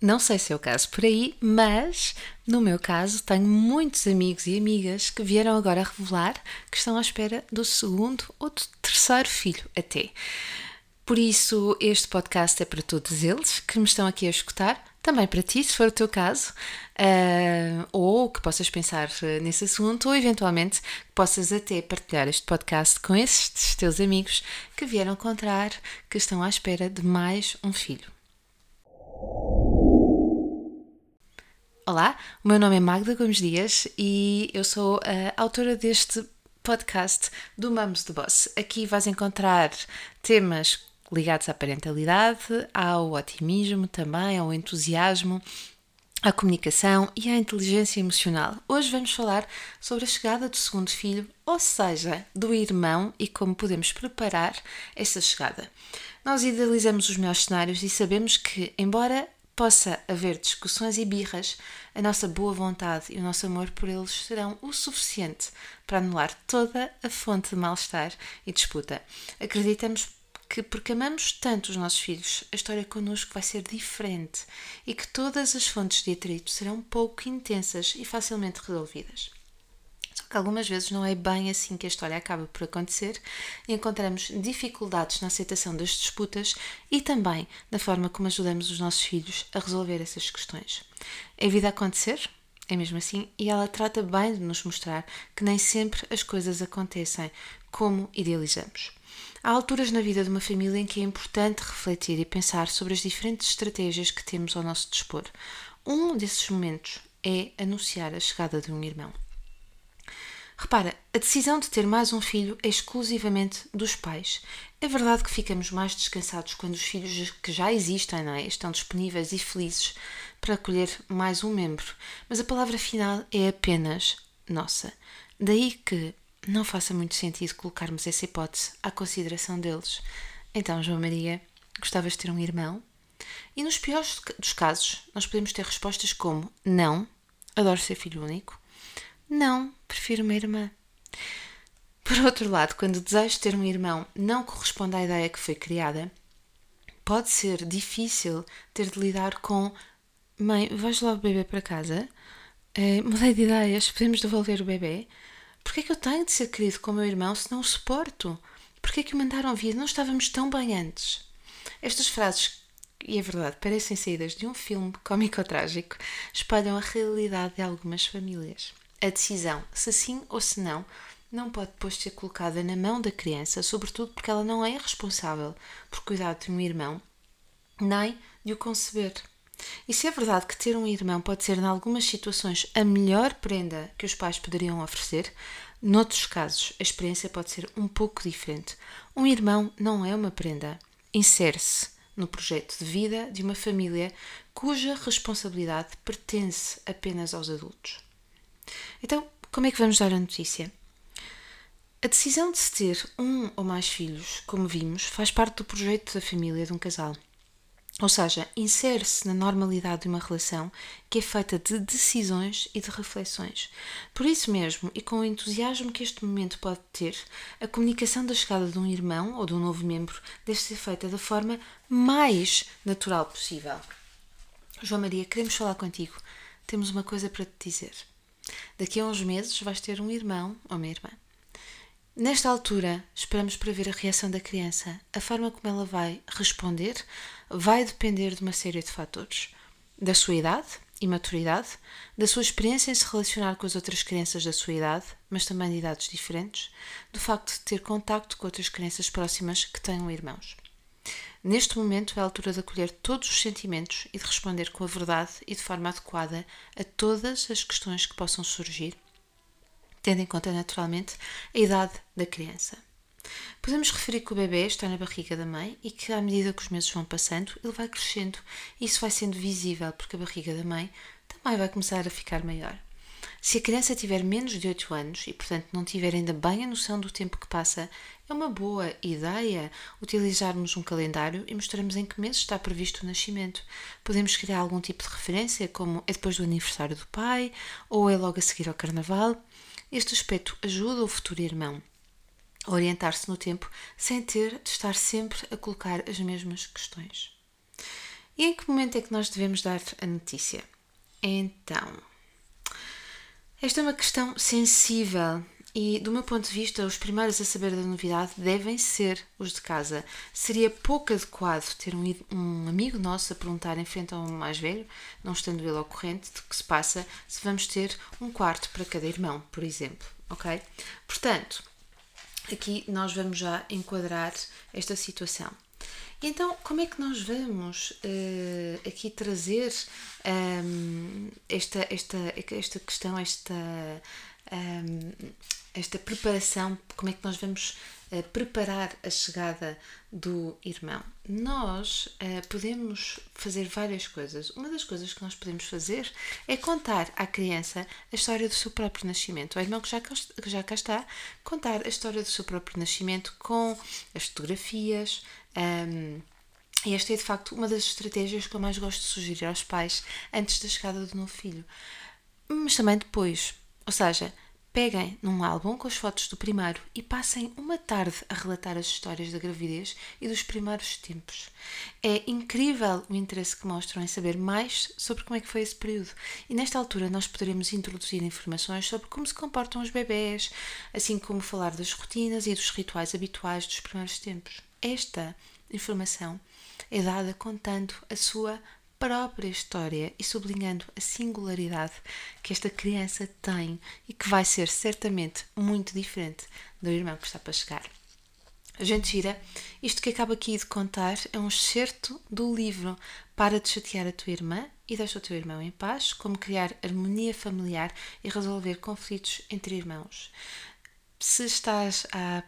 Não sei se é o caso por aí, mas no meu caso tenho muitos amigos e amigas que vieram agora revelar que estão à espera do segundo ou do terceiro filho até. Por isso, este podcast é para todos eles que me estão aqui a escutar, também para ti, se for o teu caso, uh, ou que possas pensar eh, nesse assunto, ou eventualmente que possas até partilhar este podcast com esses teus amigos que vieram contar que estão à espera de mais um filho. Olá, o meu nome é Magda Gomes Dias e eu sou a autora deste podcast do Mamos de Boss. Aqui vais encontrar temas ligados à parentalidade, ao otimismo também, ao entusiasmo, à comunicação e à inteligência emocional. Hoje vamos falar sobre a chegada do segundo filho, ou seja, do irmão e como podemos preparar essa chegada. Nós idealizamos os melhores cenários e sabemos que, embora possa haver discussões e birras, a nossa boa vontade e o nosso amor por eles serão o suficiente para anular toda a fonte de mal-estar e disputa. Acreditamos que, porque amamos tanto os nossos filhos, a história connosco vai ser diferente e que todas as fontes de atrito serão pouco intensas e facilmente resolvidas. Que algumas vezes não é bem assim que a história acaba por acontecer e encontramos dificuldades na aceitação das disputas e também na forma como ajudamos os nossos filhos a resolver essas questões. É vida acontecer? É mesmo assim, e ela trata bem de nos mostrar que nem sempre as coisas acontecem como idealizamos. Há alturas na vida de uma família em que é importante refletir e pensar sobre as diferentes estratégias que temos ao nosso dispor. Um desses momentos é anunciar a chegada de um irmão. Repara, a decisão de ter mais um filho é exclusivamente dos pais. É verdade que ficamos mais descansados quando os filhos que já existem é? estão disponíveis e felizes para acolher mais um membro, mas a palavra final é apenas nossa. Daí que não faça muito sentido colocarmos essa hipótese à consideração deles. Então, João Maria, gostavas de ter um irmão? E nos piores dos casos, nós podemos ter respostas como: Não, adoro ser filho único. Não, prefiro uma irmã. Por outro lado, quando o desejo de ter um irmão não corresponde à ideia que foi criada, pode ser difícil ter de lidar com: Mãe, vais lá o bebê para casa? Uh, mudei de ideias, podemos devolver o bebê? Porquê é que eu tenho de ser querido com o meu irmão se não o suporto? Porquê é que o mandaram vir? Não estávamos tão bem antes. Estas frases, e é verdade, parecem saídas de um filme cómico-trágico, espalham a realidade de algumas famílias. A decisão, se sim ou se não, não pode depois ser colocada na mão da criança, sobretudo porque ela não é responsável por cuidar de um irmão, nem de o conceber. E se é verdade que ter um irmão pode ser, em algumas situações, a melhor prenda que os pais poderiam oferecer, noutros casos a experiência pode ser um pouco diferente. Um irmão não é uma prenda, insere-se no projeto de vida de uma família cuja responsabilidade pertence apenas aos adultos. Então, como é que vamos dar a notícia? A decisão de se ter um ou mais filhos, como vimos, faz parte do projeto da família de um casal. Ou seja, insere-se na normalidade de uma relação que é feita de decisões e de reflexões. Por isso mesmo, e com o entusiasmo que este momento pode ter, a comunicação da chegada de um irmão ou de um novo membro deve ser feita da forma mais natural possível. João Maria, queremos falar contigo. Temos uma coisa para te dizer. Daqui a uns meses vais ter um irmão ou uma irmã. Nesta altura, esperamos para ver a reação da criança. A forma como ela vai responder vai depender de uma série de fatores: da sua idade e maturidade, da sua experiência em se relacionar com as outras crianças da sua idade, mas também de idades diferentes, do facto de ter contacto com outras crianças próximas que tenham irmãos. Neste momento é a altura de acolher todos os sentimentos e de responder com a verdade e de forma adequada a todas as questões que possam surgir tendo em conta naturalmente a idade da criança. Podemos referir que o bebê está na barriga da mãe e que, à medida que os meses vão passando, ele vai crescendo e isso vai sendo visível porque a barriga da mãe também vai começar a ficar maior. Se a criança tiver menos de 8 anos e, portanto, não tiver ainda bem a noção do tempo que passa, é uma boa ideia utilizarmos um calendário e mostrarmos em que mês está previsto o nascimento. Podemos criar algum tipo de referência, como é depois do aniversário do pai ou é logo a seguir ao carnaval. Este aspecto ajuda o futuro irmão a orientar-se no tempo sem ter de estar sempre a colocar as mesmas questões. E em que momento é que nós devemos dar a notícia? Então, esta é uma questão sensível e, do meu ponto de vista, os primeiros a saber da novidade devem ser os de casa. Seria pouco adequado ter um, um amigo nosso a perguntar em frente a um mais velho, não estando ele ao corrente do que se passa, se vamos ter um quarto para cada irmão, por exemplo. Ok? Portanto, aqui nós vamos já enquadrar esta situação. Então, como é que nós vamos uh, aqui trazer um, ehm, esta, esta, esta questão, esta, um, esta preparação, como é que nós vamos uh, preparar a chegada do irmão? Nós uh, podemos fazer várias coisas. Uma das coisas que nós podemos fazer é contar à criança a história do seu próprio nascimento. O irmão que já, que já cá está, contar a história do seu próprio nascimento com as fotografias, um, e esta é de facto uma das estratégias que eu mais gosto de sugerir aos pais antes da chegada do novo filho. Mas também depois. Ou seja, peguem num álbum com as fotos do primeiro e passem uma tarde a relatar as histórias da gravidez e dos primeiros tempos. É incrível o interesse que mostram em saber mais sobre como é que foi esse período. E nesta altura nós poderemos introduzir informações sobre como se comportam os bebés, assim como falar das rotinas e dos rituais habituais dos primeiros tempos. Esta informação é dada contando a sua própria história e sublinhando a singularidade que esta criança tem e que vai ser certamente muito diferente do irmão que está para chegar. Gente gira, isto que acabo aqui de contar é um excerto do livro Para de chatear a tua irmã e deixa o teu irmão em paz, como criar harmonia familiar e resolver conflitos entre irmãos. Se estás a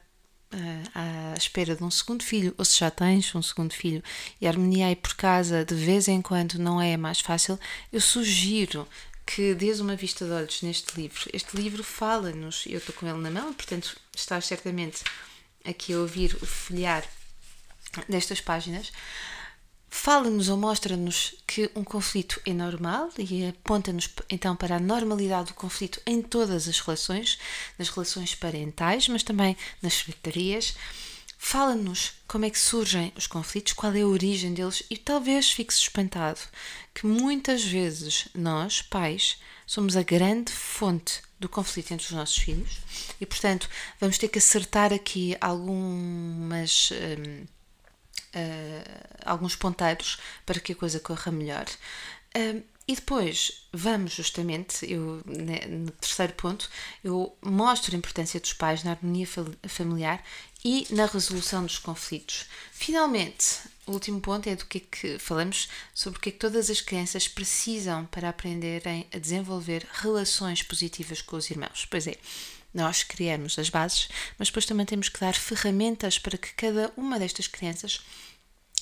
à espera de um segundo filho, ou se já tens um segundo filho e harmonia aí por casa de vez em quando não é mais fácil, eu sugiro que dês uma vista de olhos neste livro. Este livro fala-nos, eu estou com ele na mão, portanto estás certamente aqui a ouvir o folhear destas páginas fala-nos ou mostra-nos que um conflito é normal e aponta-nos então para a normalidade do conflito em todas as relações, nas relações parentais, mas também nas secretarias. Fala-nos como é que surgem os conflitos, qual é a origem deles e talvez fique-se espantado que muitas vezes nós, pais, somos a grande fonte do conflito entre os nossos filhos e, portanto, vamos ter que acertar aqui algumas. Hum, uh, alguns ponteiros para que a coisa corra melhor. Uh, e depois vamos justamente, eu, né, no terceiro ponto, eu mostro a importância dos pais na harmonia familiar e na resolução dos conflitos. Finalmente, o último ponto é do que é que falamos sobre o que é que todas as crianças precisam para aprenderem a desenvolver relações positivas com os irmãos. Pois é, nós criamos as bases, mas depois também temos que dar ferramentas para que cada uma destas crianças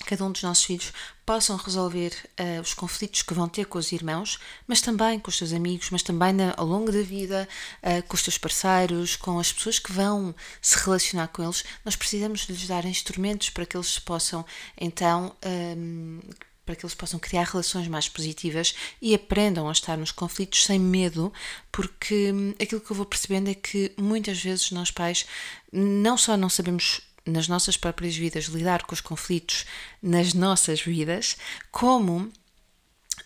cada um dos nossos filhos possam resolver uh, os conflitos que vão ter com os irmãos, mas também com os seus amigos, mas também na, ao longo da vida, uh, com os seus parceiros, com as pessoas que vão se relacionar com eles. Nós precisamos lhes dar instrumentos para que eles possam, então, ehm, para que eles possam criar relações mais positivas e aprendam a estar nos conflitos sem medo, porque hum, aquilo que eu vou percebendo é que muitas vezes nós pais não só não sabemos nas nossas próprias vidas lidar com os conflitos nas nossas vidas, como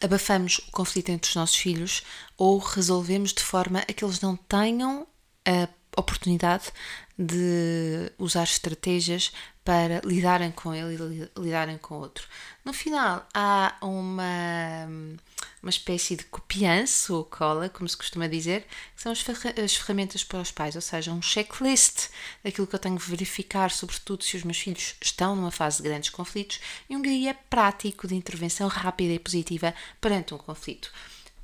abafamos o conflito entre os nossos filhos ou resolvemos de forma a que eles não tenham a oportunidade de usar estratégias para lidarem com ele e lidarem com o outro. No final, há uma, uma espécie de copiança ou cola, como se costuma dizer, que são as, as ferramentas para os pais, ou seja, um checklist daquilo que eu tenho que verificar, sobretudo se os meus filhos estão numa fase de grandes conflitos, e um guia prático de intervenção rápida e positiva perante um conflito.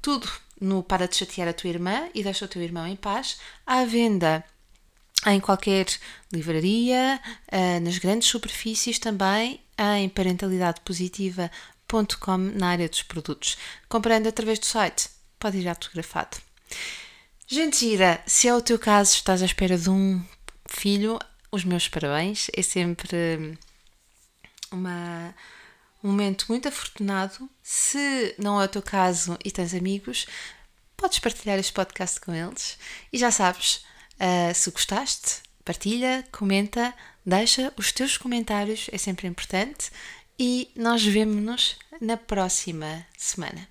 Tudo no Para de Chatear a Tua Irmã e Deixa o Teu Irmão em Paz, à venda em qualquer livraria, eh, nas grandes superfícies também, em parentalidadepositiva.com na área dos produtos. Comprando através do site, pode ir autografado. Gente gira, se é o teu caso, estás à espera de um filho, os meus parabéns. É sempre uma, um momento muito afortunado. Se não é o teu caso e tens amigos, podes partilhar este podcast com eles. E já sabes, Uh, se gostaste, partilha, comenta, deixa os teus comentários, é sempre importante. e nós vemo-nos na próxima semana.